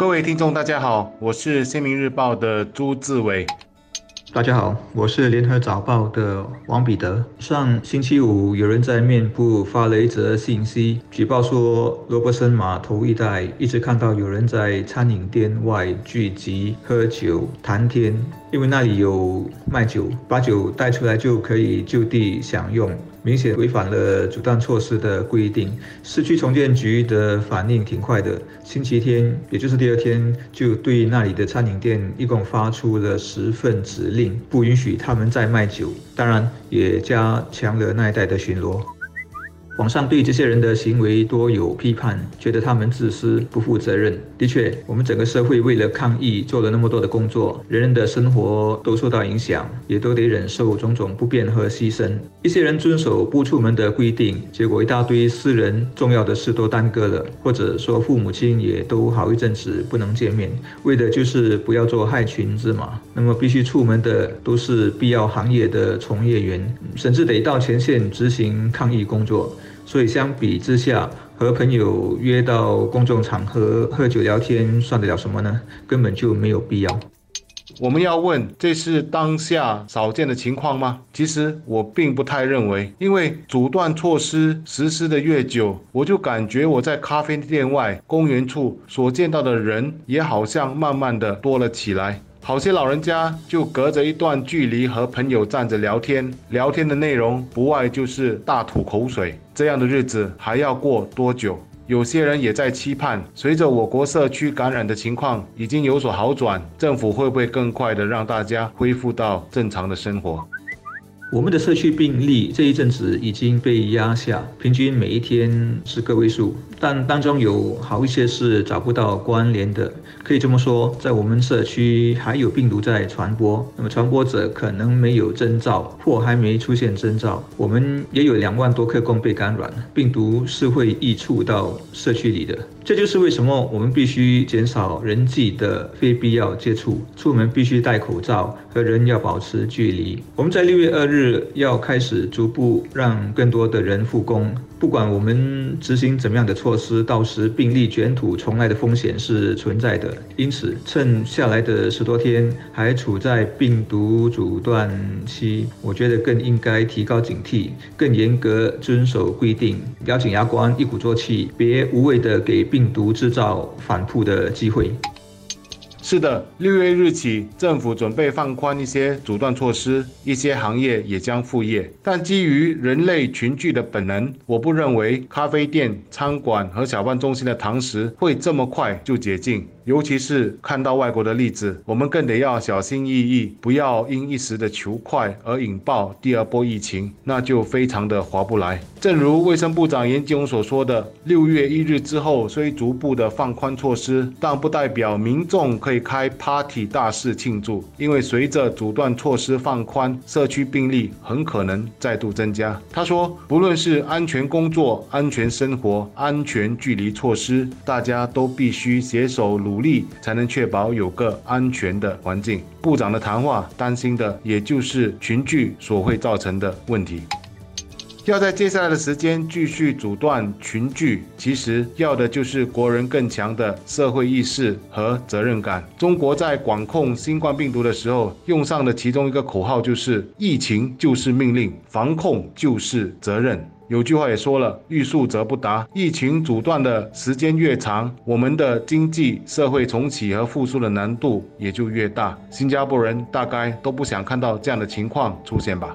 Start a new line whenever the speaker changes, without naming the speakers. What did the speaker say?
各位听众，大家好，我是《新民日报》的朱志伟。
大家好，我是联合早报的王彼得。上星期五，有人在面部发了一则信息，举报说罗伯森码头一带一直看到有人在餐饮店外聚集喝酒谈天，因为那里有卖酒，把酒带出来就可以就地享用。明显违反了阻断措施的规定。市区重建局的反应挺快的，星期天，也就是第二天，就对那里的餐饮店一共发出了十份指令，不允许他们再卖酒。当然，也加强了那一带的巡逻。网上对这些人的行为多有批判，觉得他们自私、不负责任。的确，我们整个社会为了抗疫做了那么多的工作，人人的生活都受到影响，也都得忍受种种不便和牺牲。一些人遵守不出门的规定，结果一大堆私人重要的事都耽搁了，或者说父母亲也都好一阵子不能见面，为的就是不要做害群之马。那么必须出门的都是必要行业的从业员，甚至得到前线执行抗疫工作。所以相比之下，和朋友约到公众场合喝酒聊天，算得了什么呢？根本就没有必要。
我们要问，这是当下少见的情况吗？其实我并不太认为，因为阻断措施实施的越久，我就感觉我在咖啡店外、公园处所见到的人，也好像慢慢的多了起来。好些老人家就隔着一段距离和朋友站着聊天，聊天的内容不外就是大吐口水。这样的日子还要过多久？有些人也在期盼，随着我国社区感染的情况已经有所好转，政府会不会更快的让大家恢复到正常的生活？
我们的社区病例这一阵子已经被压下，平均每一天是个位数，但当中有好一些是找不到关联的。可以这么说，在我们社区还有病毒在传播，那么传播者可能没有征兆或还没出现征兆。我们也有两万多客工被感染，病毒是会溢出到社区里的。这就是为什么我们必须减少人际的非必要接触，出门必须戴口罩，和人要保持距离。我们在六月二日要开始逐步让更多的人复工。不管我们执行怎么样的措施，到时病例卷土重来的风险是存在的。因此，趁下来的十多天还处在病毒阻断期，我觉得更应该提高警惕，更严格遵守规定，咬紧牙关，一鼓作气，别无谓的给病毒制造反扑的机会。
是的，六月日起，政府准备放宽一些阻断措施，一些行业也将复业。但基于人类群聚的本能，我不认为咖啡店、餐馆和小贩中心的堂食会这么快就解禁。尤其是看到外国的例子，我们更得要小心翼翼，不要因一时的求快而引爆第二波疫情，那就非常的划不来。正如卫生部长严金所说的，六月一日之后虽逐步的放宽措施，但不代表民众可以开 party 大肆庆祝，因为随着阻断措施放宽，社区病例很可能再度增加。他说，不论是安全工作、安全生活、安全距离措施，大家都必须携手努。力才能确保有个安全的环境。部长的谈话担心的也就是群聚所会造成的问题。要在接下来的时间继续阻断群聚，其实要的就是国人更强的社会意识和责任感。中国在管控新冠病毒的时候用上的其中一个口号就是“疫情就是命令，防控就是责任”。有句话也说了，欲速则不达。疫情阻断的时间越长，我们的经济社会重启和复苏的难度也就越大。新加坡人大概都不想看到这样的情况出现吧。